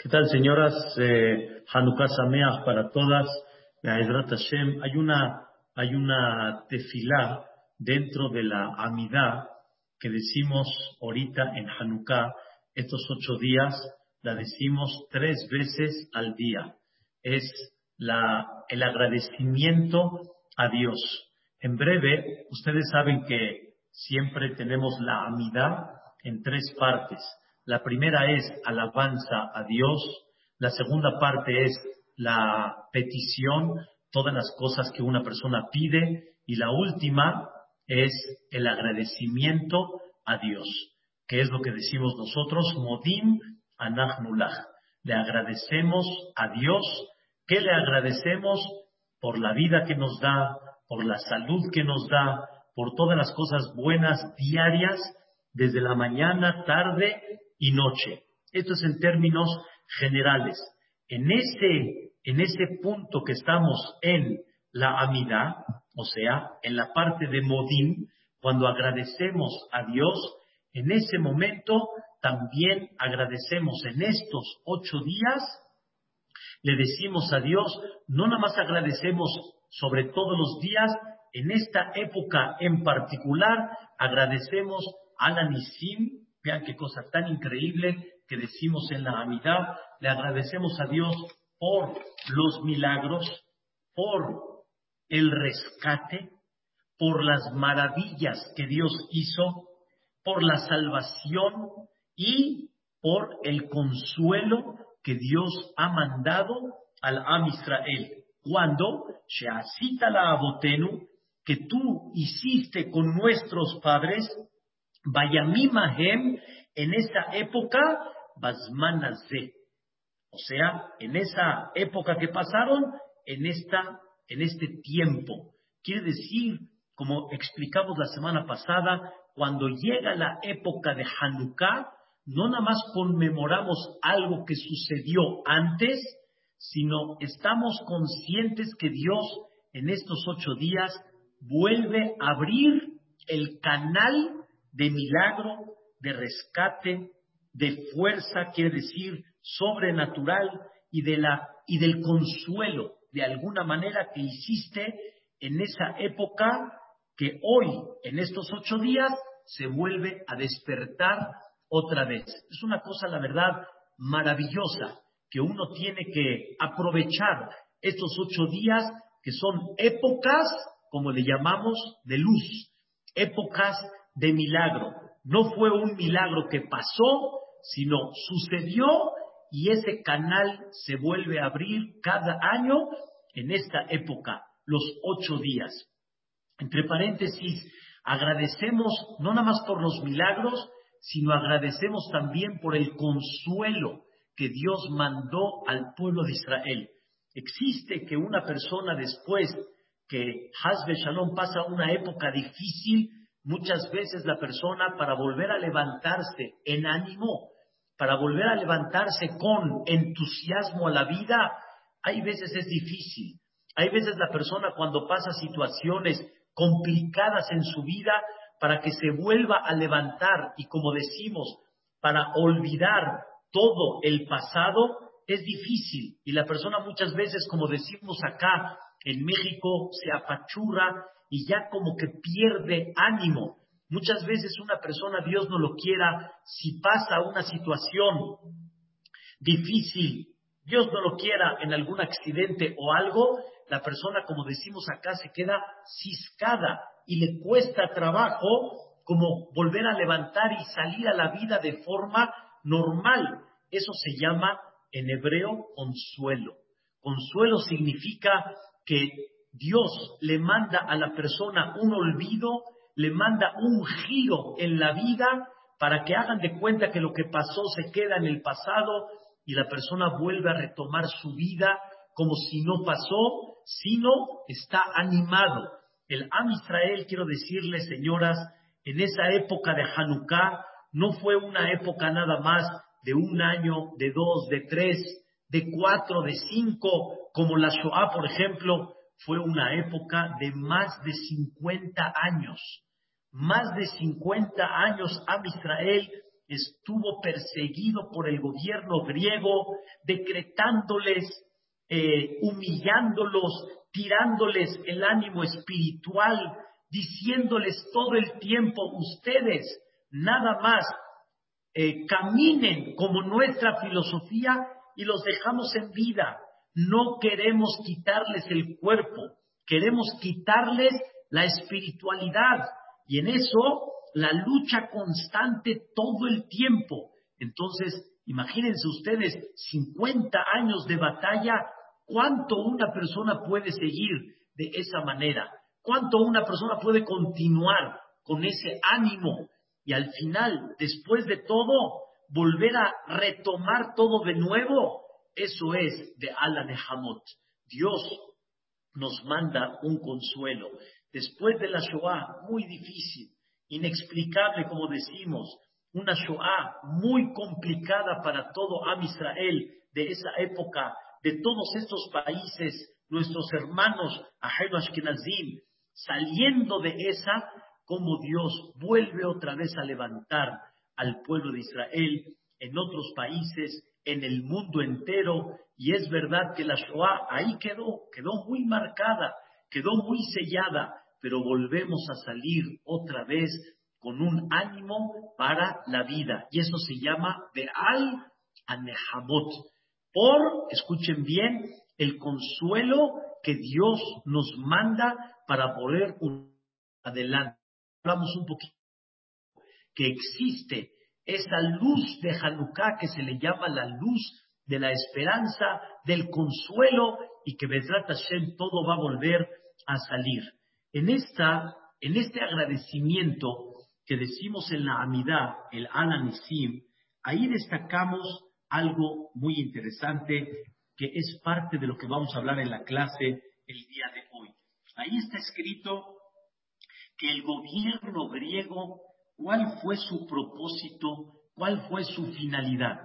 ¿Qué tal, señoras? Eh, Hanukkah Sameach para todas. Hay una, hay una tefilá dentro de la Amidá que decimos ahorita en Hanukkah, estos ocho días, la decimos tres veces al día. Es la, el agradecimiento a Dios. En breve, ustedes saben que siempre tenemos la Amidá en tres partes. La primera es alabanza a Dios, la segunda parte es la petición, todas las cosas que una persona pide, y la última es el agradecimiento a Dios, que es lo que decimos nosotros, modim anachnulach. Le agradecemos a Dios, ¿qué le agradecemos? Por la vida que nos da, por la salud que nos da, por todas las cosas buenas diarias, desde la mañana, tarde y noche. Esto es en términos generales. En ese, en ese punto que estamos en la amidad, o sea, en la parte de Modim, cuando agradecemos a Dios, en ese momento también agradecemos en estos ocho días, le decimos a Dios, no nada más agradecemos sobre todos los días, en esta época en particular agradecemos a la Nisim, Vean qué cosa tan increíble que decimos en la amidad. Le agradecemos a Dios por los milagros, por el rescate, por las maravillas que Dios hizo, por la salvación y por el consuelo que Dios ha mandado al Am Israel. Cuando, Sheasita la Abotenu, que tú hiciste con nuestros padres, Vayamimahem, en esa época, Basmanazé. O sea, en esa época que pasaron, en, esta, en este tiempo. Quiere decir, como explicamos la semana pasada, cuando llega la época de Hanukkah, no nada más conmemoramos algo que sucedió antes, sino estamos conscientes que Dios en estos ocho días vuelve a abrir el canal de milagro, de rescate, de fuerza, quiere decir sobrenatural, y, de la, y del consuelo, de alguna manera, que hiciste en esa época que hoy, en estos ocho días, se vuelve a despertar otra vez. Es una cosa, la verdad, maravillosa, que uno tiene que aprovechar estos ocho días, que son épocas, como le llamamos, de luz, épocas de milagro. No fue un milagro que pasó, sino sucedió y ese canal se vuelve a abrir cada año en esta época, los ocho días. Entre paréntesis, agradecemos no nada más por los milagros, sino agradecemos también por el consuelo que Dios mandó al pueblo de Israel. Existe que una persona después que Hazbe Shalom pasa una época difícil, Muchas veces la persona para volver a levantarse en ánimo, para volver a levantarse con entusiasmo a la vida, hay veces es difícil. Hay veces la persona cuando pasa situaciones complicadas en su vida, para que se vuelva a levantar y como decimos, para olvidar todo el pasado, es difícil. Y la persona muchas veces, como decimos acá en México, se apachurra y ya como que pierde ánimo. Muchas veces una persona, Dios no lo quiera, si pasa una situación difícil, Dios no lo quiera en algún accidente o algo, la persona, como decimos acá, se queda ciscada y le cuesta trabajo como volver a levantar y salir a la vida de forma normal. Eso se llama en hebreo consuelo. Consuelo significa que Dios le manda a la persona un olvido, le manda un giro en la vida para que hagan de cuenta que lo que pasó se queda en el pasado y la persona vuelve a retomar su vida como si no pasó, sino está animado. El Am Israel, quiero decirles, señoras, en esa época de Hanukkah no fue una época nada más de un año, de dos, de tres, de cuatro, de cinco, como la Shoah, por ejemplo, fue una época de más de 50 años. Más de 50 años a Israel estuvo perseguido por el gobierno griego, decretándoles, eh, humillándolos, tirándoles el ánimo espiritual, diciéndoles todo el tiempo, ustedes nada más eh, caminen como nuestra filosofía y los dejamos en vida. No queremos quitarles el cuerpo, queremos quitarles la espiritualidad. Y en eso la lucha constante todo el tiempo. Entonces, imagínense ustedes 50 años de batalla, ¿cuánto una persona puede seguir de esa manera? ¿Cuánto una persona puede continuar con ese ánimo? Y al final, después de todo, volver a retomar todo de nuevo. Eso es de Allah de Hamot. Dios nos manda un consuelo. Después de la Shoah, muy difícil, inexplicable, como decimos, una Shoah muy complicada para todo Am Israel de esa época, de todos estos países, nuestros hermanos Ahel Ashkenazim, saliendo de esa, como Dios vuelve otra vez a levantar al pueblo de Israel en otros países, en el mundo entero, y es verdad que la Shoah ahí quedó, quedó muy marcada, quedó muy sellada, pero volvemos a salir otra vez con un ánimo para la vida. Y eso se llama Be'al Anehamot. Por, escuchen bien, el consuelo que Dios nos manda para poder adelante. Hablamos un poquito que existe esa luz de Hanukkah que se le llama la luz de la esperanza, del consuelo y que Bezrat Hashem todo va a volver a salir. En, esta, en este agradecimiento que decimos en la Amidad, el Ananisim, ahí destacamos algo muy interesante que es parte de lo que vamos a hablar en la clase el día de hoy. Ahí está escrito que el gobierno griego, ¿cuál fue su propósito? ¿Cuál fue su finalidad?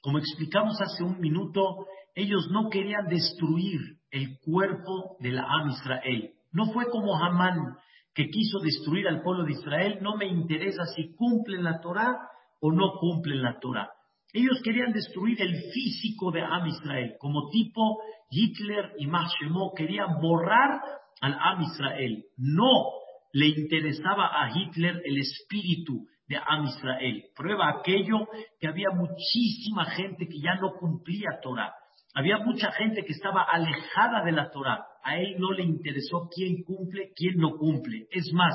Como explicamos hace un minuto, ellos no querían destruir el cuerpo de la Am Israel. No fue como Hamán que quiso destruir al pueblo de Israel. No me interesa si cumplen la Torah o no cumplen la Torah. Ellos querían destruir el físico de Am Israel, como tipo Hitler y Mashemo querían borrar al Am Israel. No le interesaba a Hitler el espíritu de Am Israel. Prueba aquello que había muchísima gente que ya no cumplía Torah. Había mucha gente que estaba alejada de la Torah. A él no le interesó quién cumple, quién no cumple. Es más,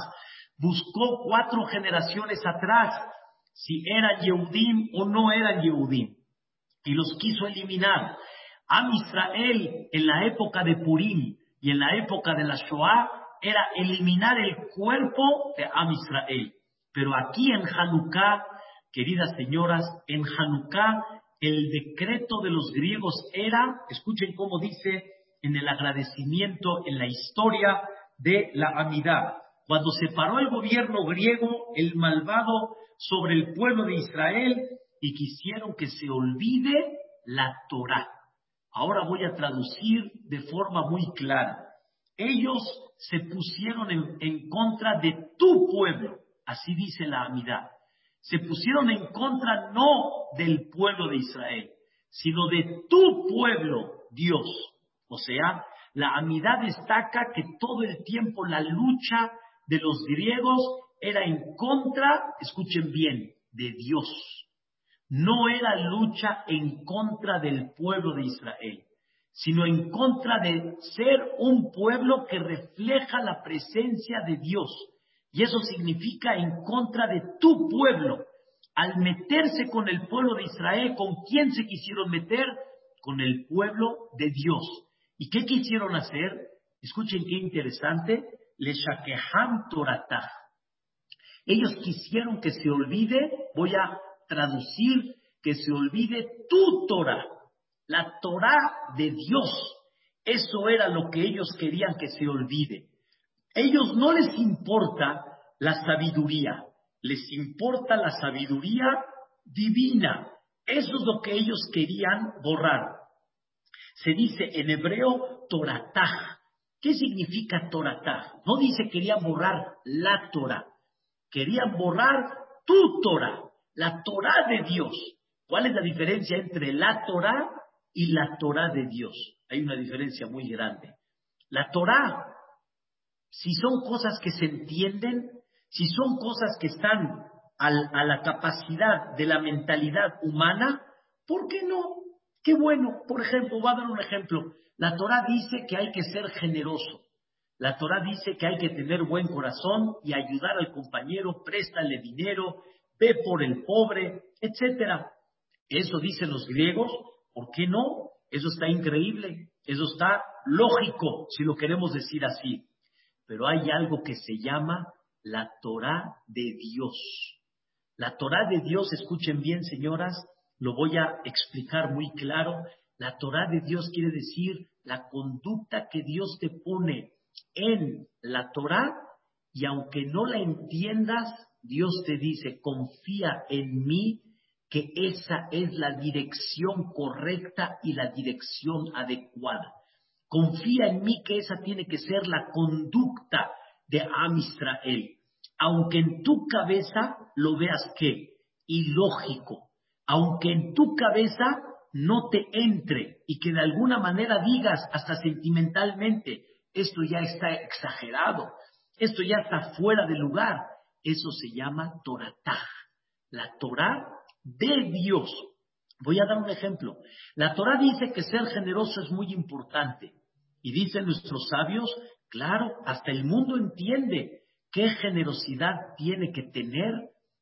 buscó cuatro generaciones atrás si eran Yehudim o no eran Yehudim. Y los quiso eliminar. Am Israel en la época de Purim y en la época de la Shoah era eliminar el cuerpo de Am Israel. Pero aquí en Hanukkah, queridas señoras, en Hanukkah el decreto de los griegos era, escuchen cómo dice en el agradecimiento, en la historia de la Amidad. Cuando se paró el gobierno griego, el malvado, sobre el pueblo de Israel y quisieron que se olvide la Torah. Ahora voy a traducir de forma muy clara. Ellos se pusieron en, contra de tu pueblo, así dice la Amidad se pusieron en contra no del pueblo de Israel, sino de tu pueblo, Dios. O sea, la amidad destaca que todo el tiempo la lucha de los griegos era en contra, escuchen bien, de Dios. No era lucha en contra del pueblo de Israel, sino en contra de ser un pueblo que refleja la presencia de Dios y eso significa en contra de tu pueblo. Al meterse con el pueblo de Israel, ¿con quién se quisieron meter? Con el pueblo de Dios. ¿Y qué quisieron hacer? Escuchen qué interesante. Le shakeham toratah. Ellos quisieron que se olvide, voy a traducir, que se olvide tu Torah, la Torah de Dios. Eso era lo que ellos querían que se olvide. Ellos no les importa la sabiduría, les importa la sabiduría divina. Eso es lo que ellos querían borrar. Se dice en hebreo Toratah. ¿Qué significa Toratah? No dice querían borrar la Torah, querían borrar tu Torah, la Torah de Dios. ¿Cuál es la diferencia entre la Torah y la Torah de Dios? Hay una diferencia muy grande. La Torah, si son cosas que se entienden, si son cosas que están a la capacidad de la mentalidad humana, ¿por qué no? Qué bueno. Por ejemplo, voy a dar un ejemplo. La Torah dice que hay que ser generoso. La Torah dice que hay que tener buen corazón y ayudar al compañero, préstale dinero, ve por el pobre, etcétera. Eso dicen los griegos, ¿por qué no? Eso está increíble, eso está lógico, si lo queremos decir así. Pero hay algo que se llama la Torah de Dios. La Torah de Dios, escuchen bien, señoras, lo voy a explicar muy claro. La Torah de Dios quiere decir la conducta que Dios te pone en la Torah y aunque no la entiendas, Dios te dice, confía en mí, que esa es la dirección correcta y la dirección adecuada. Confía en mí que esa tiene que ser la conducta de Am Israel. Aunque en tu cabeza lo veas que ilógico, aunque en tu cabeza no te entre y que de alguna manera digas hasta sentimentalmente, esto ya está exagerado, esto ya está fuera de lugar. Eso se llama Toratá, la Torah de Dios. Voy a dar un ejemplo. La Torah dice que ser generoso es muy importante. Y dicen nuestros sabios, claro, hasta el mundo entiende qué generosidad tiene que tener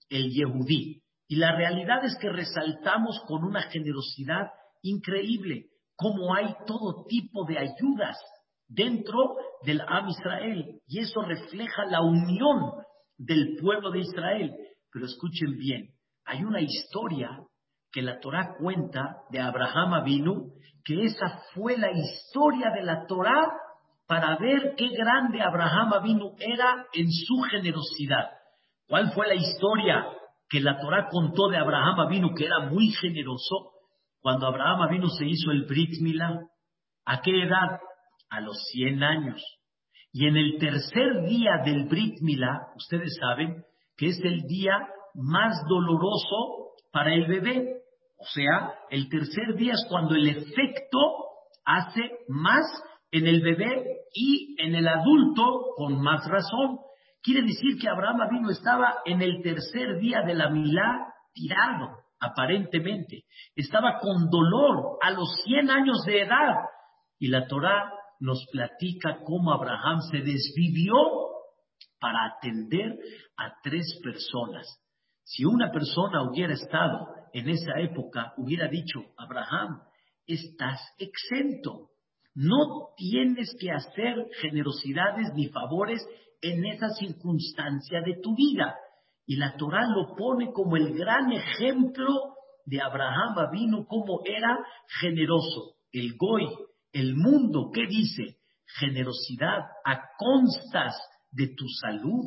el Yehudí. Y la realidad es que resaltamos con una generosidad increíble, como hay todo tipo de ayudas dentro del Am Israel. Y eso refleja la unión del pueblo de Israel. Pero escuchen bien, hay una historia que la Torah cuenta de Abraham Avinu, que esa fue la historia de la Torah para ver qué grande Abraham Avinu era en su generosidad. ¿Cuál fue la historia que la Torah contó de Abraham Avinu, que era muy generoso? Cuando Abraham Avinu se hizo el Brit Milá, ¿a qué edad? a los 100 años. Y en el tercer día del Brit Milá, ustedes saben que es el día más doloroso para el bebé. O sea, el tercer día es cuando el efecto hace más en el bebé y en el adulto con más razón. Quiere decir que Abraham vino estaba en el tercer día de la Milá tirado, aparentemente. Estaba con dolor a los 100 años de edad. Y la Torá nos platica cómo Abraham se desvivió para atender a tres personas. Si una persona hubiera estado en esa época, hubiera dicho, Abraham, estás exento. No tienes que hacer generosidades ni favores en esa circunstancia de tu vida. Y la Torah lo pone como el gran ejemplo de Abraham vino como era generoso. El Goy, el mundo, ¿qué dice? Generosidad a constas de tu salud,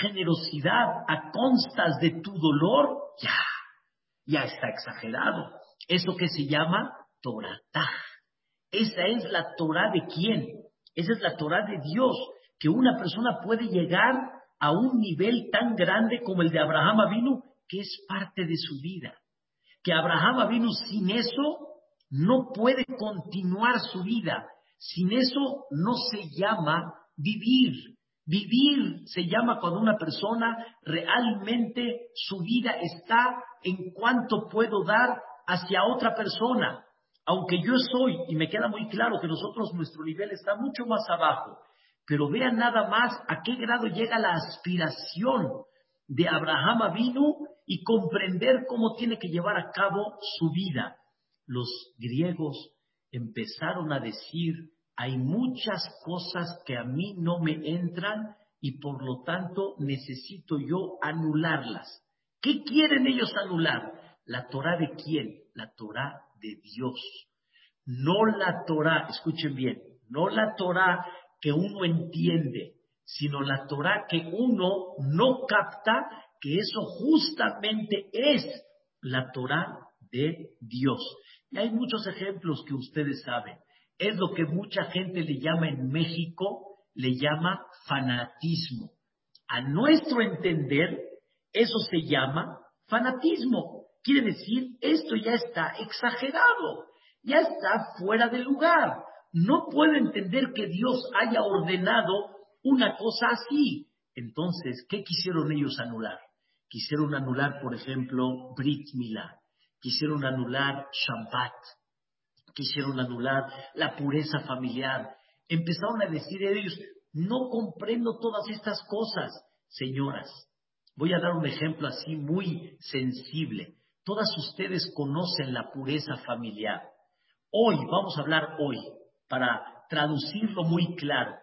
generosidad a constas de tu dolor, ya, ya está exagerado. Eso que se llama Toratá. Esa es la Torah de quién? Esa es la Torah de Dios, que una persona puede llegar a un nivel tan grande como el de Abraham vino, que es parte de su vida. Que Abraham vino sin eso no puede continuar su vida. Sin eso no se llama vivir. Vivir se llama cuando una persona realmente su vida está en cuanto puedo dar hacia otra persona. Aunque yo soy, y me queda muy claro que nosotros nuestro nivel está mucho más abajo, pero vean nada más a qué grado llega la aspiración de Abraham Avinu y comprender cómo tiene que llevar a cabo su vida los griegos empezaron a decir, hay muchas cosas que a mí no me entran y por lo tanto necesito yo anularlas. ¿Qué quieren ellos anular? ¿La Torah de quién? La Torah de Dios. No la Torah, escuchen bien, no la Torah que uno entiende, sino la Torah que uno no capta, que eso justamente es la Torah de Dios. Y hay muchos ejemplos que ustedes saben. Es lo que mucha gente le llama en México, le llama fanatismo. A nuestro entender, eso se llama fanatismo. Quiere decir, esto ya está exagerado, ya está fuera de lugar. No puedo entender que Dios haya ordenado una cosa así. Entonces, ¿qué quisieron ellos anular? Quisieron anular, por ejemplo, Brit Milá, quisieron anular Shabbat, quisieron anular la pureza familiar. Empezaron a decir ellos, no comprendo todas estas cosas. Señoras, voy a dar un ejemplo así muy sensible. Todas ustedes conocen la pureza familiar. Hoy, vamos a hablar hoy, para traducirlo muy claro.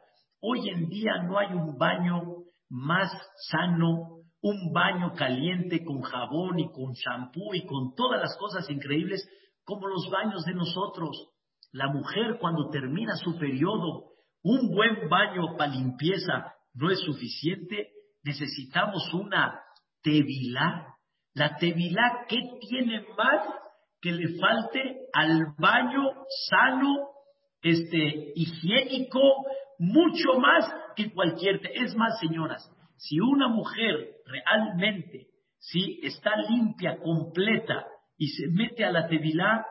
Hoy en día no hay un baño más sano, un baño caliente con jabón y con champú y con todas las cosas increíbles como los baños de nosotros. La mujer cuando termina su periodo, un buen baño para limpieza no es suficiente, necesitamos una tevilá. La tevilá, ¿qué tiene más que le falte al baño sano, este, higiénico, mucho más que cualquier. Es más, señoras, si una mujer realmente si está limpia, completa y se mete a la tevilá,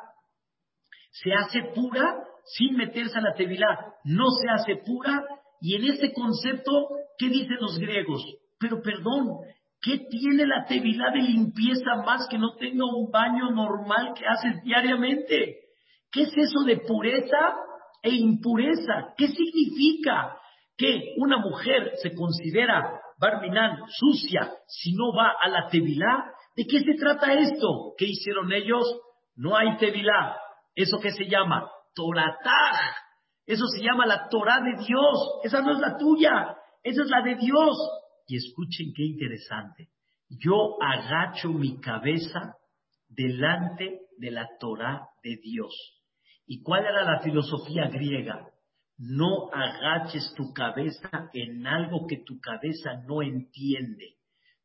se hace pura sin meterse a la tevilá, no se hace pura y en ese concepto, ¿qué dicen los griegos? Pero perdón, ¿qué tiene la tevilá de limpieza más que no tenga un baño normal que haces diariamente? ¿Qué es eso de pureza? e impureza. ¿Qué significa que una mujer se considera barminán sucia si no va a la tevilá? ¿De qué se trata esto? ¿Qué hicieron ellos? No hay tevilá. ¿Eso qué se llama? Toratá. Eso se llama la Torah de Dios. Esa no es la tuya. Esa es la de Dios. Y escuchen qué interesante. Yo agacho mi cabeza delante de la Torah de Dios. ¿Y cuál era la filosofía griega? No agaches tu cabeza en algo que tu cabeza no entiende.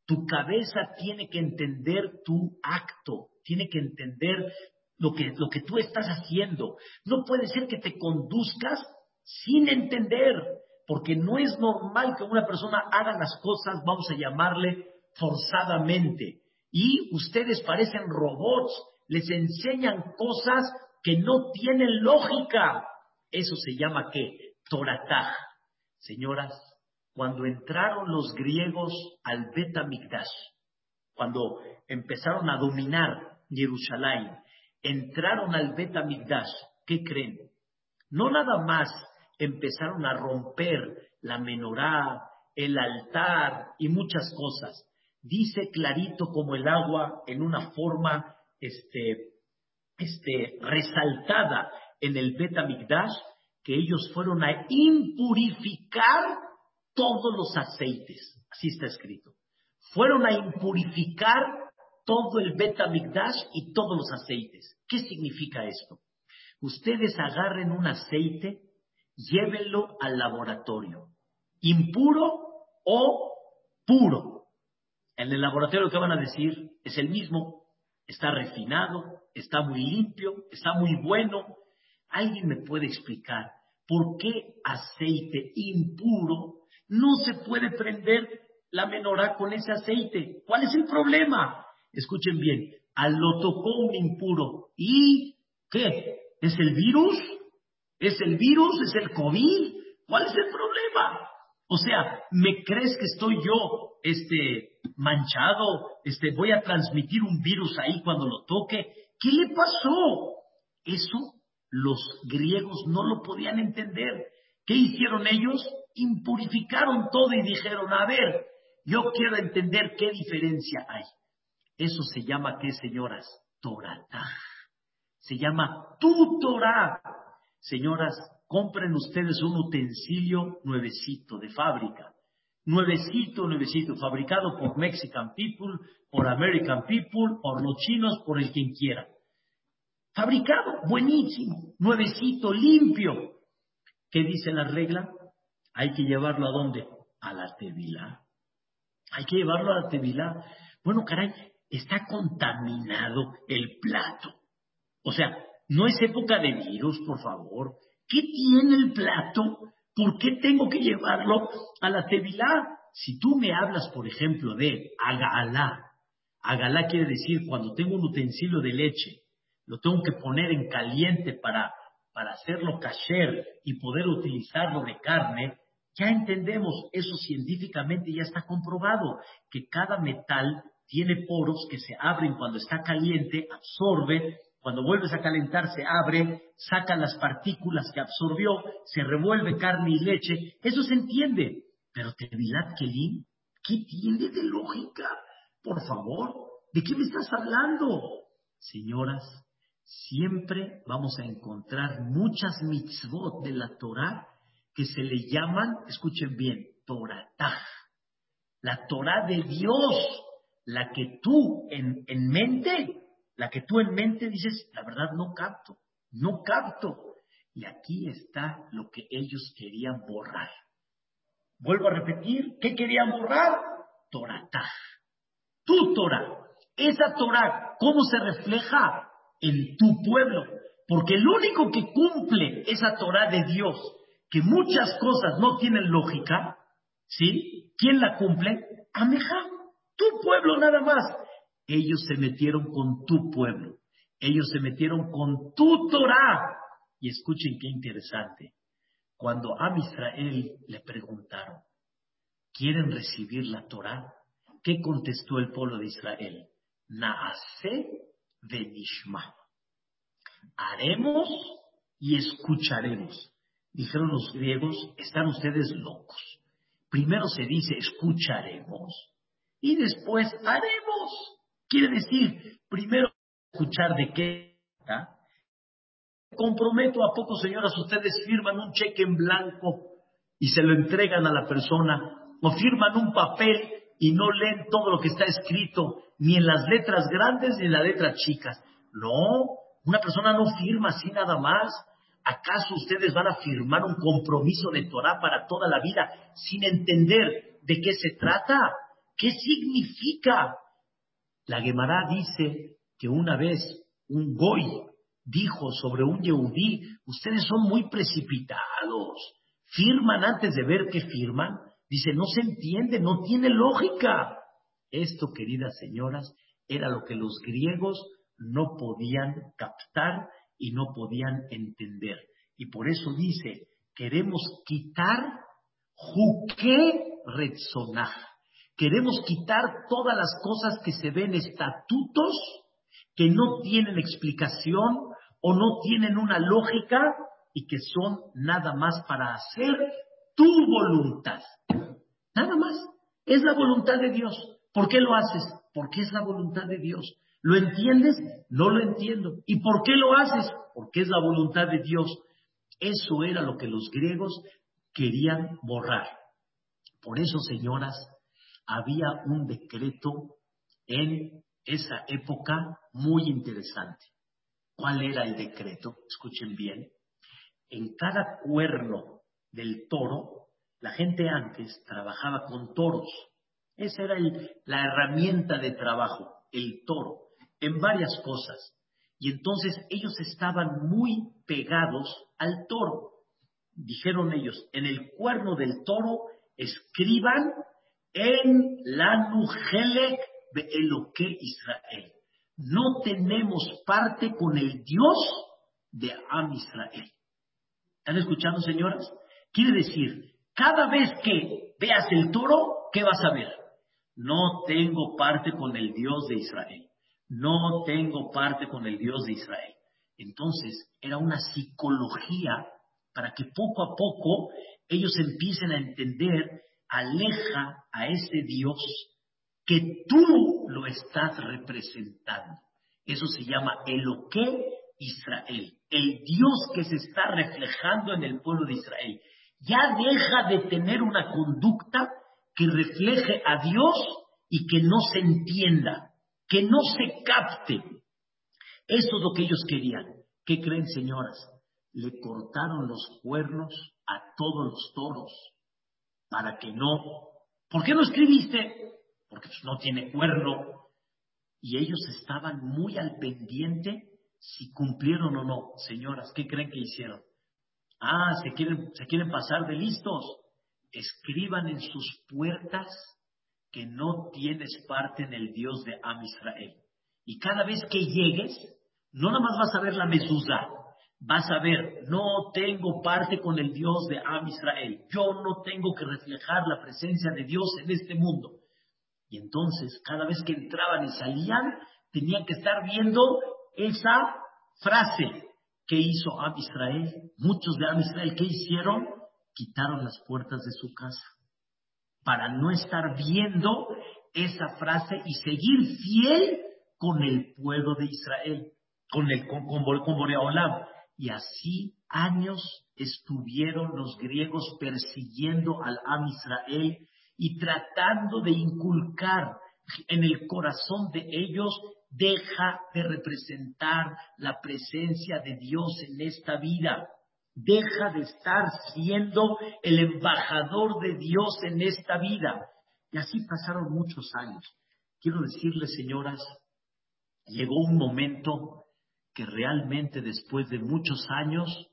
Tu cabeza tiene que entender tu acto, tiene que entender lo que, lo que tú estás haciendo. No puede ser que te conduzcas sin entender, porque no es normal que una persona haga las cosas, vamos a llamarle, forzadamente. Y ustedes parecen robots, les enseñan cosas que no tienen lógica. Eso se llama qué? Toratá. Señoras, cuando entraron los griegos al Betamigdash, cuando empezaron a dominar Jerusalén, entraron al Betamigdash, ¿qué creen? No nada más empezaron a romper la menorá, el altar y muchas cosas. Dice clarito como el agua en una forma este, este, resaltada en el Betamigdash que ellos fueron a impurificar todos los aceites. Así está escrito. Fueron a impurificar todo el Betamigdash y todos los aceites. ¿Qué significa esto? Ustedes agarren un aceite, llévenlo al laboratorio, impuro o puro. En el laboratorio, ¿qué van a decir? Es el mismo, está refinado, está muy limpio, está muy bueno. ¿Alguien me puede explicar por qué aceite impuro no se puede prender la menorá con ese aceite? ¿Cuál es el problema? Escuchen bien, al lo tocó un impuro. ¿Y qué? ¿Es el virus? ¿Es el virus? ¿Es el COVID? ¿Cuál es el problema? O sea, ¿me crees que estoy yo este manchado? Este voy a transmitir un virus ahí cuando lo toque. ¿Qué le pasó? Eso los griegos no lo podían entender. ¿Qué hicieron ellos? Impurificaron todo y dijeron, a ver, yo quiero entender qué diferencia hay. Eso se llama, ¿qué señoras? Toratá. Se llama tu Torah. Señoras, compren ustedes un utensilio nuevecito de fábrica. Nuevecito, nuevecito, fabricado por Mexican people, por American people, por los chinos, por el quien quiera. Fabricado, buenísimo, nuevecito, limpio. ¿Qué dice la regla? Hay que llevarlo a dónde? A la tevilá. Hay que llevarlo a la tevilá. Bueno, caray, está contaminado el plato. O sea, no es época de virus, por favor. ¿Qué tiene el plato? ¿Por qué tengo que llevarlo a la tevilá? Si tú me hablas, por ejemplo, de Agalá, Agalá quiere decir cuando tengo un utensilio de leche, lo tengo que poner en caliente para, para hacerlo kasher y poder utilizarlo de carne, ya entendemos, eso científicamente ya está comprobado, que cada metal tiene poros que se abren cuando está caliente, absorbe, cuando vuelves a calentar se abre, saca las partículas que absorbió, se revuelve carne y leche, eso se entiende. Pero Tevilat Kelim, ¿qué tiene de lógica? Por favor, ¿de qué me estás hablando? Señoras, siempre vamos a encontrar muchas mitzvot de la Torah que se le llaman, escuchen bien, Toratah. La Torah de Dios, la que tú en, en mente, la que tú en mente dices, la verdad no capto, no capto. Y aquí está lo que ellos querían borrar. Vuelvo a repetir, ¿qué querían borrar? Toratah. Tu Torah. Esa Torah, ¿cómo se refleja? En tu pueblo. Porque el único que cumple esa Torah de Dios que muchas cosas no tienen lógica, ¿sí? ¿Quién la cumple? Ameja, tu pueblo nada más. Ellos se metieron con tu pueblo. Ellos se metieron con tu Torah. Y escuchen qué interesante. Cuando a Israel le preguntaron, ¿quieren recibir la Torah? ¿Qué contestó el pueblo de Israel? Naase venishma. Haremos y escucharemos dijeron los griegos, están ustedes locos. Primero se dice escucharemos y después haremos. Quiere decir, primero escuchar de qué. Comprometo a poco, señoras, ustedes firman un cheque en blanco y se lo entregan a la persona, o firman un papel y no leen todo lo que está escrito, ni en las letras grandes ni en las letras chicas. No, una persona no firma así nada más. ¿Acaso ustedes van a firmar un compromiso de Torah para toda la vida sin entender de qué se trata? ¿Qué significa? La Gemara dice que una vez un goy dijo sobre un yehudí, ustedes son muy precipitados, firman antes de ver qué firman. Dice, no se entiende, no tiene lógica. Esto, queridas señoras, era lo que los griegos no podían captar y no podían entender. Y por eso dice, queremos quitar juque retzonaj. Queremos quitar todas las cosas que se ven estatutos, que no tienen explicación o no tienen una lógica y que son nada más para hacer tu voluntad. Nada más. Es la voluntad de Dios. ¿Por qué lo haces? Porque es la voluntad de Dios. ¿Lo entiendes? No lo entiendo. ¿Y por qué lo haces? Porque es la voluntad de Dios. Eso era lo que los griegos querían borrar. Por eso, señoras, había un decreto en esa época muy interesante. ¿Cuál era el decreto? Escuchen bien. En cada cuerno del toro, la gente antes trabajaba con toros. Esa era la herramienta de trabajo, el toro en varias cosas. Y entonces ellos estaban muy pegados al toro. Dijeron ellos, en el cuerno del toro escriban en la Nujelek de Israel. No tenemos parte con el Dios de Am Israel. ¿Están escuchando, señoras? Quiere decir, cada vez que veas el toro, ¿qué vas a ver? No tengo parte con el Dios de Israel no tengo parte con el Dios de Israel. Entonces, era una psicología para que poco a poco ellos empiecen a entender, aleja a ese Dios que tú lo estás representando. Eso se llama Eloque Israel, el Dios que se está reflejando en el pueblo de Israel. Ya deja de tener una conducta que refleje a Dios y que no se entienda que no se capte. Eso es lo que ellos querían. ¿Qué creen, señoras? Le cortaron los cuernos a todos los toros para que no. ¿Por qué no escribiste? Porque pues, no tiene cuerno. Y ellos estaban muy al pendiente si cumplieron o no. Señoras, ¿qué creen que hicieron? Ah, se quieren, se quieren pasar de listos. Escriban en sus puertas que no tienes parte en el Dios de Am Israel. Y cada vez que llegues, no nada más vas a ver la mezuzá, vas a ver, no tengo parte con el Dios de Am Israel. Yo no tengo que reflejar la presencia de Dios en este mundo. Y entonces, cada vez que entraban y salían, tenían que estar viendo esa frase que hizo Am Israel. Muchos de Am Israel, ¿qué hicieron? Quitaron las puertas de su casa para no estar viendo esa frase y seguir fiel con el pueblo de Israel, con, el, con, con, Boreolam. Y así años estuvieron los griegos persiguiendo al Am Israel y tratando de inculcar en el corazón de ellos, deja de representar la presencia de Dios en esta vida. Deja de estar siendo el embajador de Dios en esta vida. Y así pasaron muchos años. Quiero decirles, señoras, llegó un momento que realmente después de muchos años,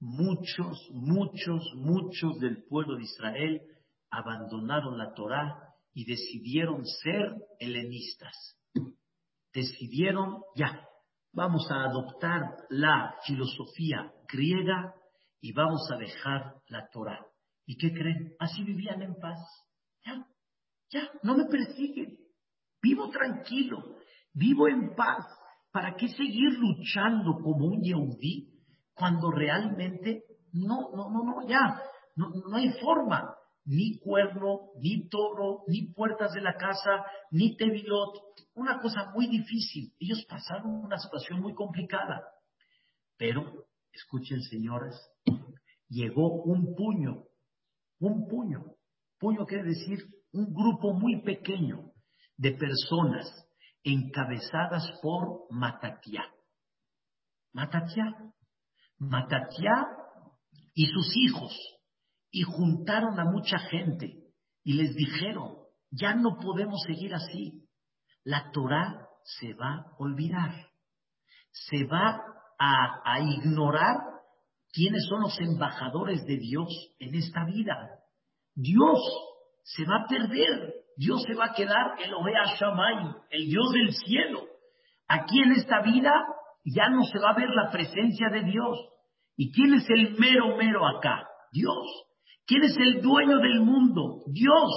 muchos, muchos, muchos del pueblo de Israel abandonaron la Torá y decidieron ser helenistas. Decidieron, ya, vamos a adoptar la filosofía griega y vamos a dejar la Torah. ¿Y qué creen? Así vivían en paz. Ya, ya, no me persiguen. Vivo tranquilo, vivo en paz. ¿Para qué seguir luchando como un yehudí cuando realmente no, no, no, no, ya, no, no hay forma? Ni cuerno, ni toro, ni puertas de la casa, ni tevilot. Una cosa muy difícil. Ellos pasaron una situación muy complicada. Pero escuchen señoras, llegó un puño, un puño, puño quiere decir un grupo muy pequeño de personas encabezadas por Matatiá. Matatiá, Matatiá y sus hijos, y juntaron a mucha gente y les dijeron, ya no podemos seguir así, la Torah se va a olvidar, se va a, ignorar quiénes son los embajadores de Dios en esta vida. Dios se va a perder, Dios se va a quedar el Ohea Shammai, el Dios del cielo. Aquí en esta vida ya no se va a ver la presencia de Dios. ¿Y quién es el mero mero acá? Dios. ¿Quién es el dueño del mundo? Dios.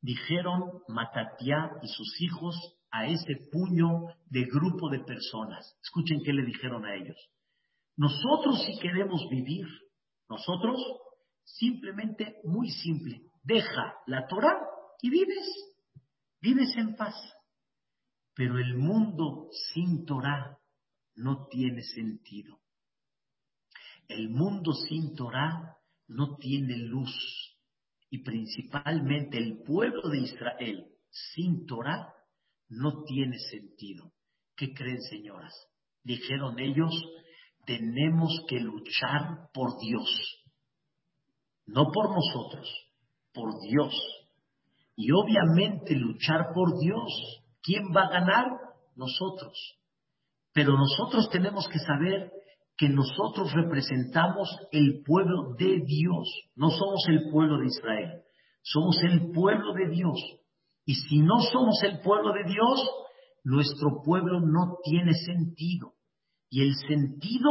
Dijeron Matatiá y sus hijos a ese puño de grupo de personas. Escuchen qué le dijeron a ellos. Nosotros si queremos vivir, nosotros simplemente muy simple, deja la Torah y vives, vives en paz. Pero el mundo sin Torah no tiene sentido. El mundo sin Torah no tiene luz. Y principalmente el pueblo de Israel sin Torah no tiene sentido. ¿Qué creen, señoras? Dijeron ellos, tenemos que luchar por Dios. No por nosotros, por Dios. Y obviamente luchar por Dios. ¿Quién va a ganar? Nosotros. Pero nosotros tenemos que saber que nosotros representamos el pueblo de Dios. No somos el pueblo de Israel. Somos el pueblo de Dios. Y si no somos el pueblo de Dios, nuestro pueblo no tiene sentido. Y el sentido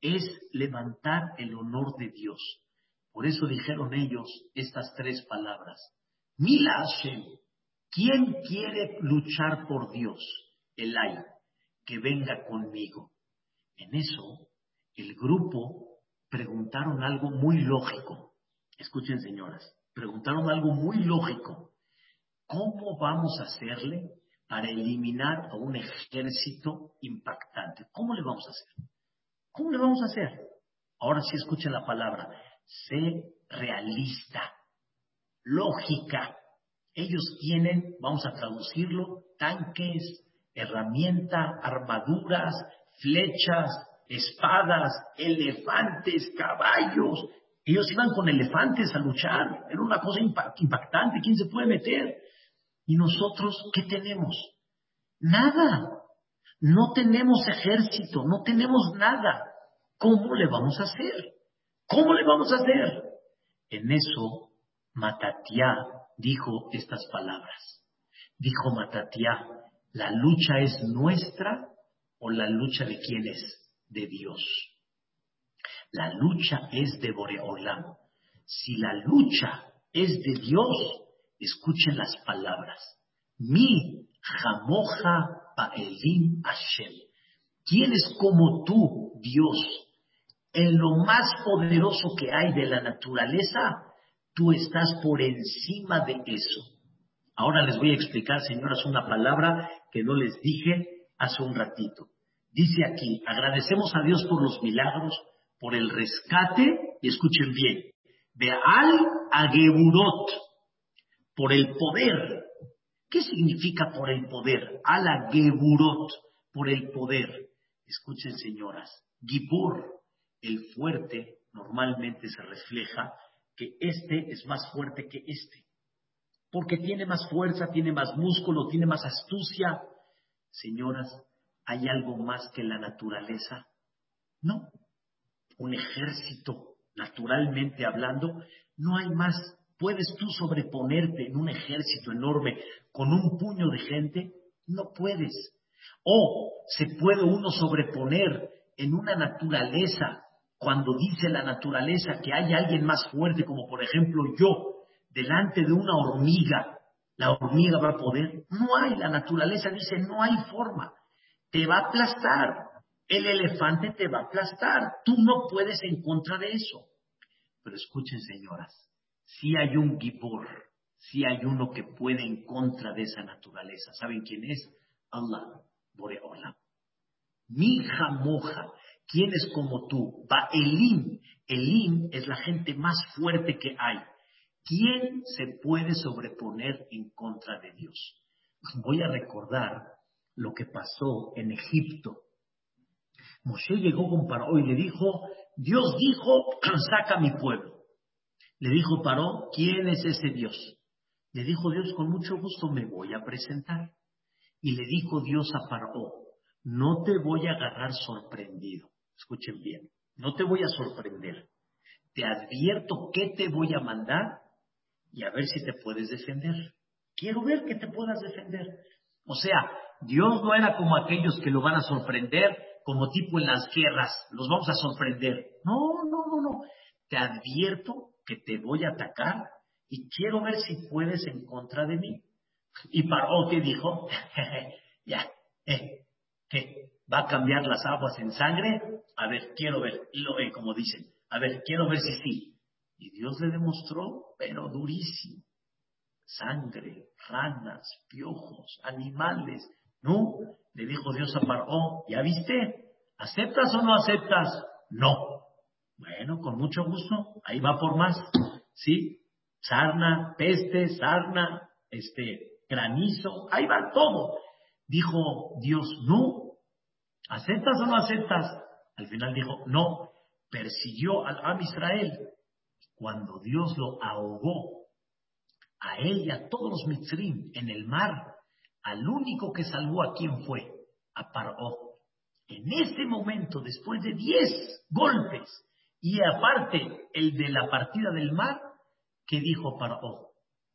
es levantar el honor de Dios. Por eso dijeron ellos estas tres palabras. Mila Hashem, ¿quién quiere luchar por Dios? El ay, que venga conmigo. En eso, el grupo preguntaron algo muy lógico. Escuchen, señoras, preguntaron algo muy lógico. ¿Cómo vamos a hacerle para eliminar a un ejército impactante? ¿Cómo le vamos a hacer? ¿Cómo le vamos a hacer? Ahora sí escuchen la palabra. Sé realista. Lógica. Ellos tienen, vamos a traducirlo, tanques, herramientas, armaduras, flechas, espadas, elefantes, caballos. Ellos iban con elefantes a luchar. Era una cosa impactante. ¿Quién se puede meter? ¿Y nosotros qué tenemos? Nada. No tenemos ejército, no tenemos nada. ¿Cómo le vamos a hacer? ¿Cómo le vamos a hacer? En eso, Matatiá dijo estas palabras. Dijo Matatía, ¿la lucha es nuestra o la lucha de quién es? De Dios. La lucha es de Boreolam. Si la lucha es de Dios, escuchen las palabras. Mi jamoja paelim Hashem. ¿Quién es como tú, Dios? En lo más poderoso que hay de la naturaleza, tú estás por encima de eso. Ahora les voy a explicar, señoras, una palabra que no les dije hace un ratito. Dice aquí, agradecemos a Dios por los milagros, por el rescate, y escuchen bien, de al ageburot, por el poder. ¿Qué significa por el poder? Al ageburot, por el poder. Escuchen, señoras, Gibor, el fuerte, normalmente se refleja que este es más fuerte que este. Porque tiene más fuerza, tiene más músculo, tiene más astucia. Señoras, ¿hay algo más que la naturaleza? No. Un ejército, naturalmente hablando, no hay más. ¿Puedes tú sobreponerte en un ejército enorme con un puño de gente? No puedes. O se puede uno sobreponer en una naturaleza cuando dice la naturaleza que hay alguien más fuerte, como por ejemplo yo, delante de una hormiga, la hormiga va a poder. No hay, la naturaleza dice, no hay forma. Te va a aplastar. El elefante te va a aplastar. Tú no puedes en contra de eso. Pero escuchen, señoras, si hay un gibor, si hay uno que puede en contra de esa naturaleza. ¿Saben quién es? Allah, Boreola. Mi jamoja, ¿quién es como tú? Va Elim. Elim es la gente más fuerte que hay. ¿Quién se puede sobreponer en contra de Dios? Voy a recordar lo que pasó en Egipto. Moshe llegó con Paró y le dijo, Dios dijo, saca mi pueblo. Le dijo Paró, ¿quién es ese Dios? Le dijo Dios, con mucho gusto me voy a presentar. Y le dijo Dios a Paró, no te voy a agarrar sorprendido. Escuchen bien, no te voy a sorprender. Te advierto que te voy a mandar y a ver si te puedes defender. Quiero ver que te puedas defender. O sea, Dios no era como aquellos que lo van a sorprender, como tipo en las guerras, los vamos a sorprender. No, no, no, no. Te advierto que te voy a atacar y quiero ver si puedes en contra de mí. Y Paró que dijo, ya, eh, ¿qué? ¿Va a cambiar las aguas en sangre? A ver, quiero ver, lo ve como dicen, a ver, quiero ver si sí. Y Dios le demostró, pero durísimo. Sangre, ranas, piojos, animales. No, le dijo Dios a Paró, ¿ya viste? ¿Aceptas o no aceptas? No. Bueno, con mucho gusto, ahí va por más. ¿Sí? Sarna, peste, sarna, este, granizo, ahí va todo. Dijo Dios, no. ¿Aceptas o no aceptas? Al final dijo, no. Persiguió al Am Israel. Cuando Dios lo ahogó, a él y a todos los mitzrim en el mar, al único que salvó a quién fue, a Paró. En ese momento, después de diez golpes, y aparte el de la partida del mar, ¿qué dijo Paró?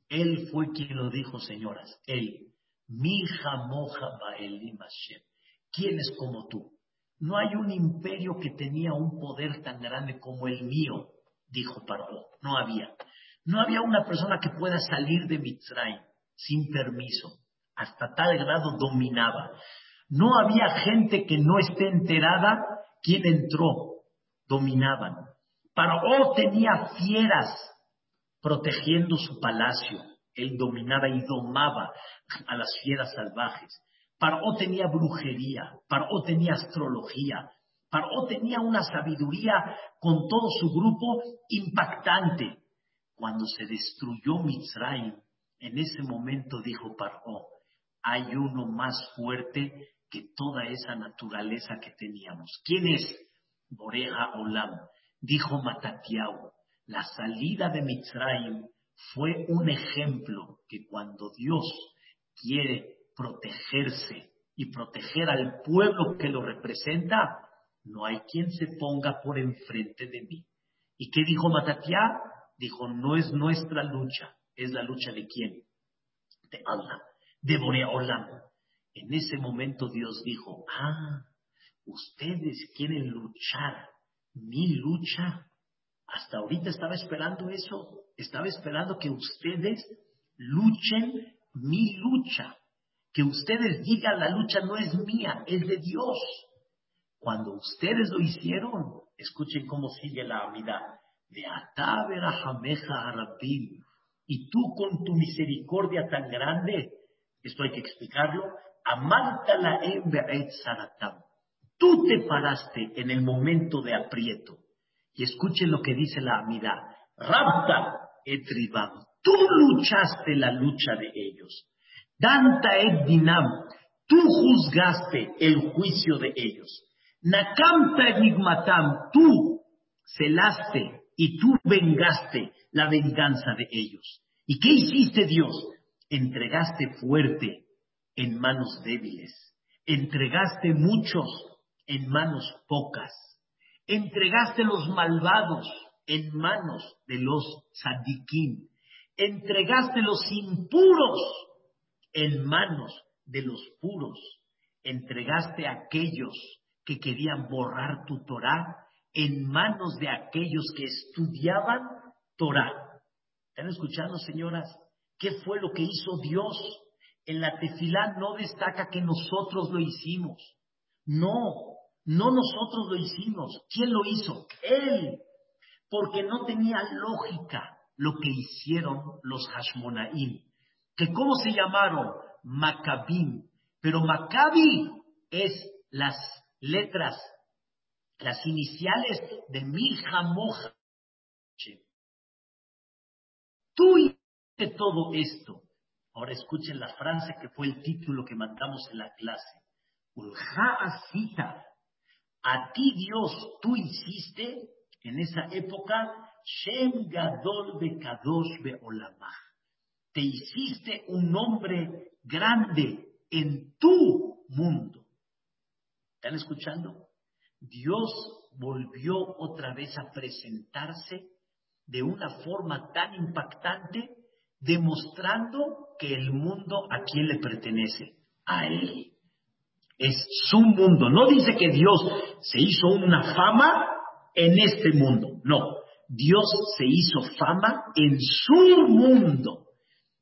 Él fue quien lo dijo, señoras. Él, mi moja baelim. ¿Quién es como tú? No hay un imperio que tenía un poder tan grande como el mío, dijo Paró. No había. No había una persona que pueda salir de Mitzrayim sin permiso hasta tal grado dominaba. No había gente que no esté enterada quién entró, dominaban. Paró tenía fieras protegiendo su palacio. Él dominaba y domaba a las fieras salvajes. Paró tenía brujería, Paró tenía astrología, Paró tenía una sabiduría con todo su grupo impactante. Cuando se destruyó Mitzrayim, en ese momento dijo Paró, hay uno más fuerte que toda esa naturaleza que teníamos. ¿Quién es? Boreja Olam. Dijo Matatiao, la salida de Mitzrayim fue un ejemplo que cuando Dios quiere protegerse y proteger al pueblo que lo representa, no hay quien se ponga por enfrente de mí. ¿Y qué dijo Matatiá? Dijo, no es nuestra lucha, ¿Es la lucha de quién? De Allah, de Boreolam. En ese momento Dios dijo, ah, ustedes quieren luchar mi lucha. Hasta ahorita estaba esperando eso. Estaba esperando que ustedes luchen mi lucha. Que ustedes digan la lucha no es mía, es de Dios. Cuando ustedes lo hicieron, escuchen cómo sigue la amidad. De Jameja Arabim. Y tú con tu misericordia tan grande, esto hay que explicarlo, Amalta la Saratam. Tú te paraste en el momento de aprieto. Y escuchen lo que dice la amidad. Rapta etribam. Tú luchaste la lucha de ellos. Danta et dinam. Tú juzgaste el juicio de ellos. Nakamta enigmatam. Tú celaste y tú vengaste la venganza de ellos. ¿Y qué hiciste Dios? Entregaste fuerte en manos débiles. Entregaste muchos en manos pocas. Entregaste los malvados en manos de los sadiquín. Entregaste los impuros en manos de los puros. Entregaste a aquellos que querían borrar tu Torah en manos de aquellos que estudiaban Torah. ¿Están escuchando, señoras? ¿Qué fue lo que hizo Dios? En la tefilá no destaca que nosotros lo hicimos. No, no nosotros lo hicimos. ¿Quién lo hizo? Él. Porque no tenía lógica lo que hicieron los Hashmonaim. ¿Que cómo se llamaron? Maccabim. Pero Maccabi es las letras, las iniciales de Milhamoja. Tú hiciste todo esto. Ahora escuchen la frase que fue el título que mandamos en la clase. Asita a ti Dios, tú hiciste en esa época Shem Gadol Kadosh Beolamah. Te hiciste un hombre grande en tu mundo. ¿Están escuchando? Dios volvió otra vez a presentarse de una forma tan impactante, demostrando que el mundo a quién le pertenece, a Él. Es su mundo. No dice que Dios se hizo una fama en este mundo. No. Dios se hizo fama en su mundo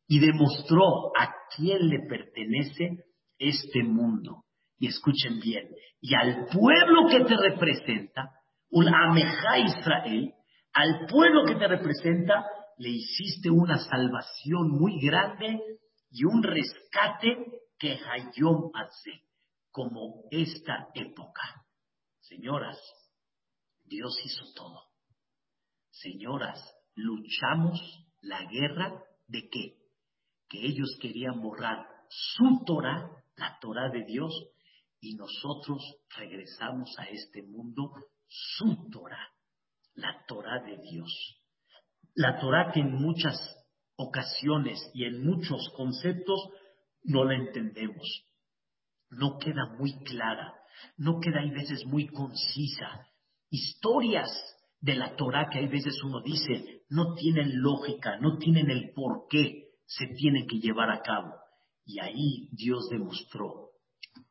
y demostró a quién le pertenece este mundo. Y escuchen bien, y al pueblo que te representa, un Ameja Israel, al pueblo que te representa, le hiciste una salvación muy grande y un rescate que Hayom hace como esta época. Señoras, Dios hizo todo. Señoras, luchamos la guerra de qué? Que ellos querían borrar su Torah, la Torah de Dios, y nosotros regresamos a este mundo su Torah, la Torah de Dios. La Torah que en muchas ocasiones y en muchos conceptos no la entendemos no queda muy clara, no queda hay veces muy concisa. Historias de la Torah que hay veces uno dice no tienen lógica, no tienen el por qué se tienen que llevar a cabo. Y ahí Dios demostró,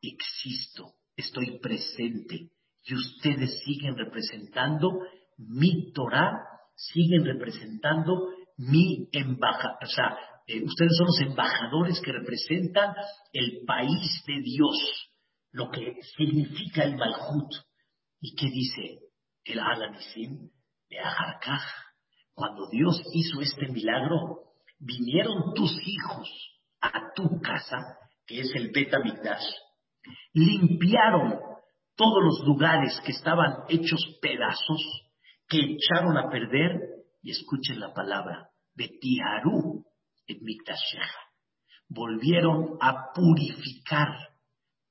existo, estoy presente y ustedes siguen representando mi Torah, siguen representando mi embajada, o sea, eh, ustedes son los embajadores que representan el país de Dios, lo que significa el Malhut. ¿Y qué dice el Alanisim de Ajarkaj? Cuando Dios hizo este milagro, vinieron tus hijos a tu casa, que es el Betamigdash, limpiaron todos los lugares que estaban hechos pedazos, que echaron a perder, y escuchen la palabra, Betiharu, Volvieron a purificar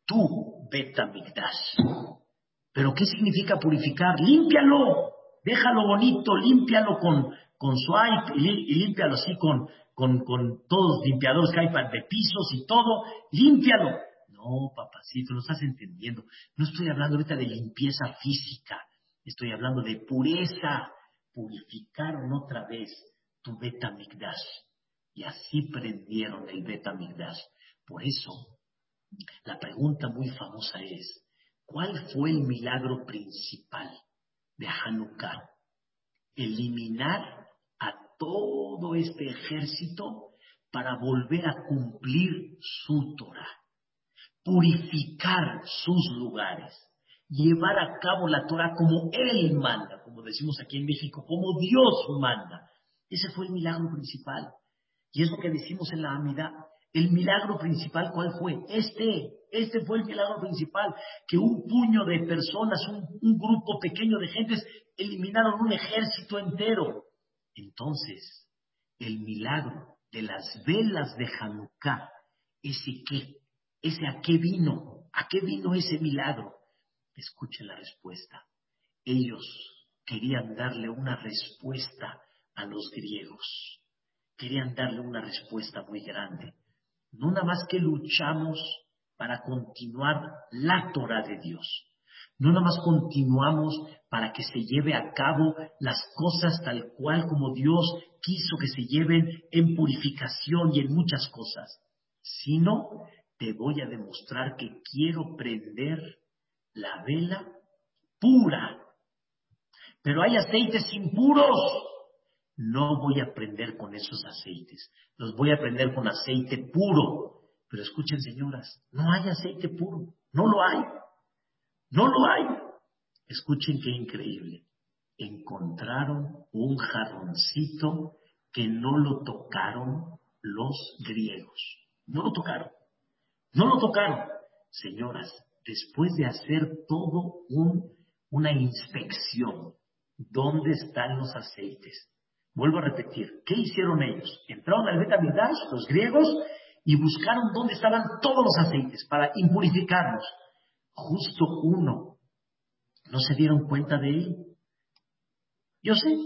tu Betamigdash. ¿Pero qué significa purificar? Límpialo, déjalo bonito, límpialo con, con swipe y, límpialo así con, con, con todos los limpiadores que hay de pisos y todo, límpialo. No, papacito, lo estás entendiendo. No estoy hablando ahorita de limpieza física, estoy hablando de pureza. Purificaron otra vez tu Betamigdash Y así prendieron el Betamigdash. Por eso, la pregunta muy famosa es, ¿cuál fue el milagro principal de Hanukkah? Eliminar a todo este ejército para volver a cumplir su Torah, purificar sus lugares, llevar a cabo la Torah como Él manda, como decimos aquí en México, como Dios manda. Ese fue el milagro principal. Y es lo que decimos en la Amidad. El milagro principal, ¿cuál fue? Este, este fue el milagro principal, que un puño de personas, un, grupo pequeño de gentes, eliminaron un ejército entero. Entonces, el milagro de las velas de Hanukkah, ese qué, ese a qué vino, a qué vino ese milagro. Escuchen la respuesta. Ellos querían darle una respuesta a los griegos. Querían darle una respuesta muy grande. No nada más que luchamos para continuar la Torah de Dios. No nada más continuamos para que se lleve a cabo las cosas tal cual como Dios quiso que se lleven en purificación y en muchas cosas, sino te voy a demostrar que quiero prender la vela pura. Pero hay aceites impuros. No voy a prender con esos aceites. Los voy a prender con aceite puro. Pero escuchen, señoras, no hay aceite puro. No lo hay. No lo hay. Escuchen qué increíble. Encontraron un jarroncito que no lo tocaron los griegos. No lo tocaron. No lo tocaron. Señoras, después de hacer todo un, una inspección, ¿dónde están los aceites? Vuelvo a repetir, ¿qué hicieron ellos? Entraron al Betamidash, los griegos, y buscaron dónde estaban todos los aceites para impurificarlos. Justo uno. ¿No se dieron cuenta de él? Yo sé,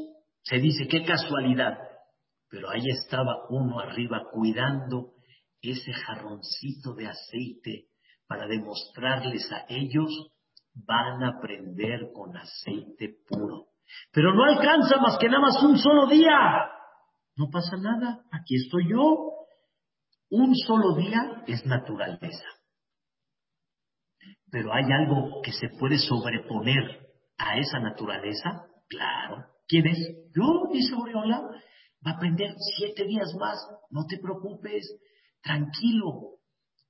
se dice, qué casualidad. Pero ahí estaba uno arriba cuidando ese jarroncito de aceite para demostrarles a ellos, van a prender con aceite puro. Pero no alcanza más que nada más un solo día. No pasa nada, aquí estoy yo. Un solo día es naturaleza. Pero hay algo que se puede sobreponer a esa naturaleza. Claro. ¿Quién es? Yo, dice Oriola. Va a prender siete días más. No te preocupes. Tranquilo.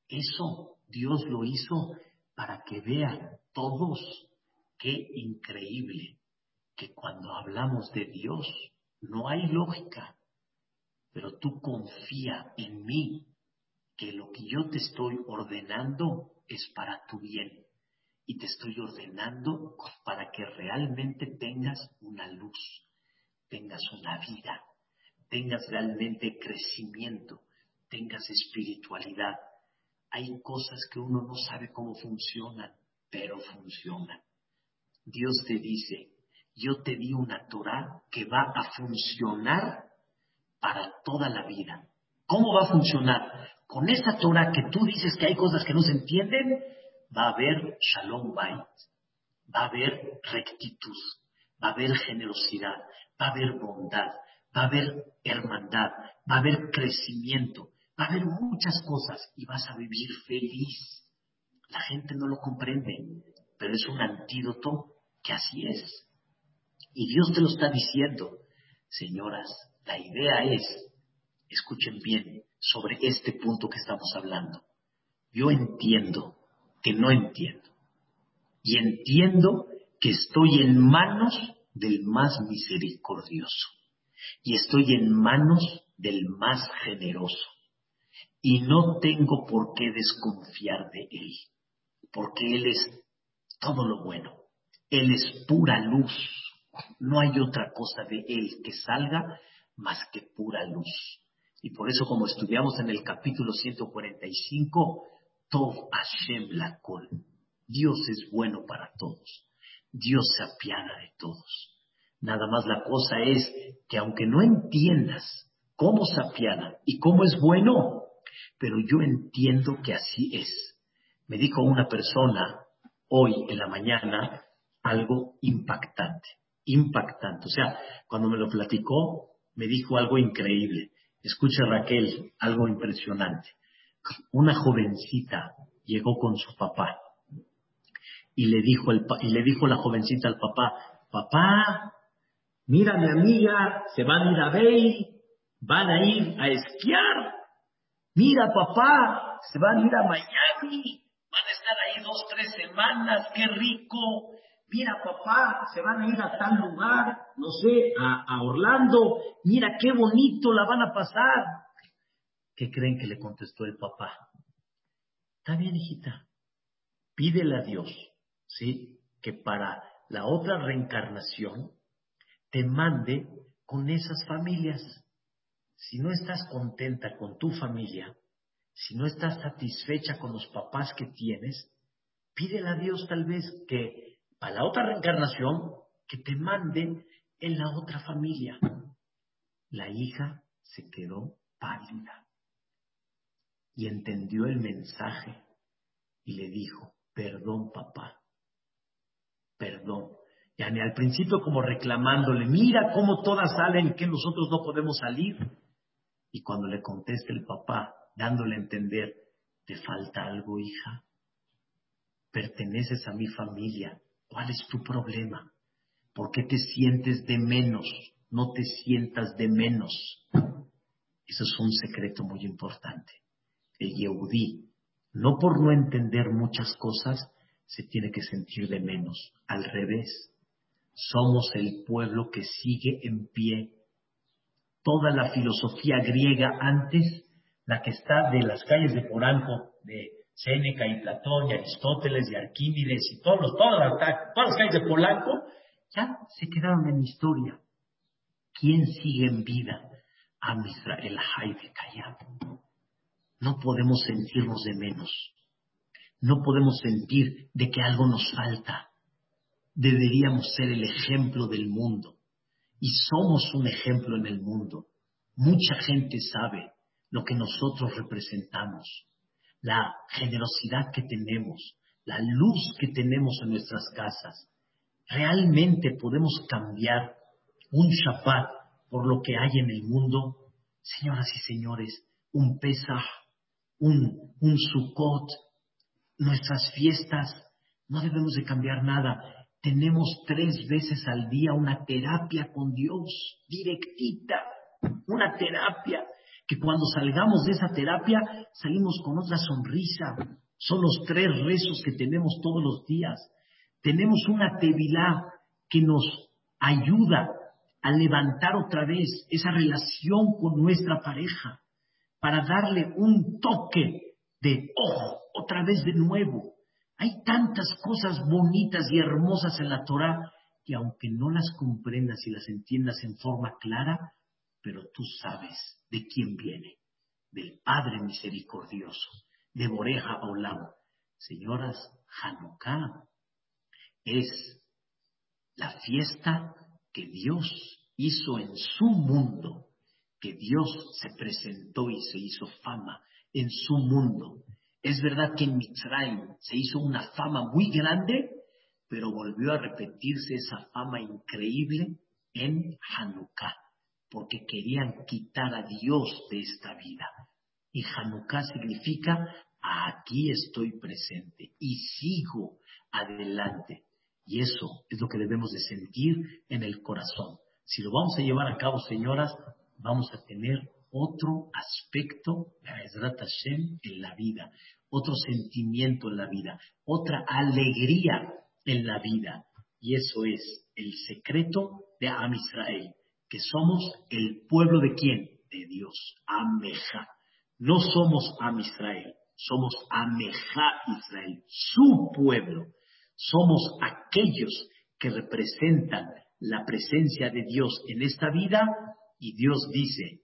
Eso Dios lo hizo para que vean todos qué increíble que cuando hablamos de Dios no hay lógica, pero tú confía en mí que lo que yo te estoy ordenando es para tu bien. Y te estoy ordenando para que realmente tengas una luz, tengas una vida, tengas realmente crecimiento, tengas espiritualidad hay cosas que uno no sabe cómo funcionan, pero funcionan. Dios te dice, yo te di una Torah que va a funcionar para toda la vida. ¿Cómo va a funcionar? Con esa Torah que tú dices que hay cosas que no se entienden, va a haber shalom bait, va a haber rectitud, va a haber generosidad, va a haber bondad, va a haber hermandad, va a haber crecimiento, Va a haber muchas cosas y vas a vivir feliz. La gente no lo comprende, pero es un antídoto que así es. Y Dios te lo está diciendo. Señoras, la idea es, escuchen bien, sobre este punto que estamos hablando. Yo entiendo que no entiendo. Y entiendo que estoy en manos del más misericordioso. Y estoy en manos del más generoso y no tengo por qué desconfiar de Él, porque Él es todo lo bueno, Él es pura luz, no hay otra cosa de Él que salga más que pura luz. Y por eso como estudiamos en el capítulo 145, Tov Hashem Lakol, Dios es bueno para todos, Dios se apiada de todos. Nada más la cosa es que aunque no entiendas cómo se apiada y cómo es bueno, pero yo entiendo que así es. Me dijo una persona hoy en la mañana algo impactante, impactante. O sea, cuando me lo platicó, me dijo algo increíble. Escucha Raquel, algo impresionante. Una jovencita llegó con su papá y le dijo, el, y le dijo la jovencita al papá, papá, mira mi amiga, se van a ir a ver, van a ir a esquiar. Mira papá, se van a ir a Miami, van a estar ahí dos, tres semanas, qué rico. Mira papá, se van a ir a tal lugar, no sé, a, Orlando, mira qué bonito la van a pasar. ¿Qué creen que le contestó el papá? Está bien, hijita, pídele a Dios, ¿sí? Que para la otra reencarnación te mande con esas familias. Si no estás contenta con tu familia, si no estás satisfecha con los papás que tienes, pídele a Dios tal vez que para la otra reencarnación que te mande en la otra familia. La hija se quedó pálida y entendió el mensaje y le dijo, perdón papá, perdón. Ni al principio como reclamándole, mira cómo todas salen y que nosotros no podemos salir. Y cuando le contesta el papá, dándole a entender, ¿te falta algo, hija? Perteneces a mi familia. ¿Cuál es tu problema? ¿Por qué te sientes de menos? No te sientas de menos. Eso es un secreto muy importante. El Yehudí, no por no entender muchas cosas, se tiene que sentir de menos. Al revés, somos el pueblo que sigue en pie. Toda la filosofía griega antes, la que está de las calles de Poranco, de Séneca y Platón y Aristóteles y Arquímedes y todos los, todas, las, todas las calles de Polanco, ya se quedaron en historia. ¿Quién sigue en vida? A Israel Haide Kayam. No podemos sentirnos de menos. No podemos sentir de que algo nos falta. Deberíamos ser el ejemplo del mundo. Y somos un ejemplo en el mundo. Mucha gente sabe lo que nosotros representamos, la generosidad que tenemos, la luz que tenemos en nuestras casas. ¿Realmente podemos cambiar un Shabbat por lo que hay en el mundo? Señoras y señores, un Pesach, un, un Sukkot, nuestras fiestas, no debemos de cambiar nada. Tenemos tres veces al día una terapia con Dios, directita, una terapia, que cuando salgamos de esa terapia salimos con otra sonrisa. Son los tres rezos que tenemos todos los días. Tenemos una tevilá que nos ayuda a levantar otra vez esa relación con nuestra pareja, para darle un toque de ojo otra vez de nuevo. Hay tantas cosas bonitas y hermosas en la Torah que aunque no las comprendas y las entiendas en forma clara, pero tú sabes de quién viene, del Padre misericordioso, de Boreja Olam. Señoras, Hanukkah es la fiesta que Dios hizo en su mundo, que Dios se presentó y se hizo fama en su mundo. Es verdad que en Mitzrayim se hizo una fama muy grande, pero volvió a repetirse esa fama increíble en Hanukkah, porque querían quitar a Dios de esta vida. Y Hanukkah significa, aquí estoy presente y sigo adelante. Y eso es lo que debemos de sentir en el corazón. Si lo vamos a llevar a cabo, señoras, vamos a tener otro aspecto en la vida, otro sentimiento en la vida, otra alegría en la vida. Y eso es el secreto de Am Israel, que somos el pueblo de quién? De Dios, Ameja. No somos Am Israel, somos Ameja Israel, su pueblo. Somos aquellos que representan la presencia de Dios en esta vida y Dios dice,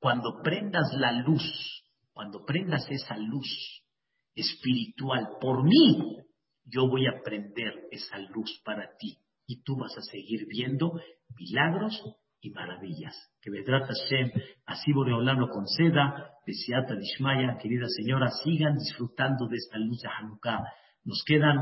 cuando prendas la luz, cuando prendas esa luz espiritual por mí, yo voy a prender esa luz para ti y tú vas a seguir viendo milagros y maravillas. Que Vedrat Hashem, así voy a hablarlo con Seda, Besiata Dishmaya, querida señora, sigan disfrutando de esta luz de Hanukkah. Nos quedan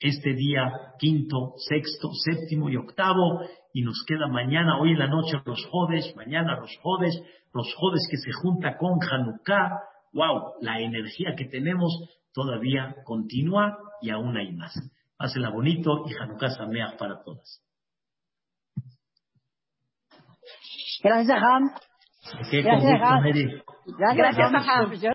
este día quinto, sexto, séptimo y octavo, y nos queda mañana, hoy en la noche los jodes, mañana los jodes, los jodes que se junta con Hanukkah. ¡Wow! La energía que tenemos todavía continúa y aún hay más. Pásela bonito y Hanukkah Sameach para todas. Gracias. Qué Gracias, Gracias, Ram.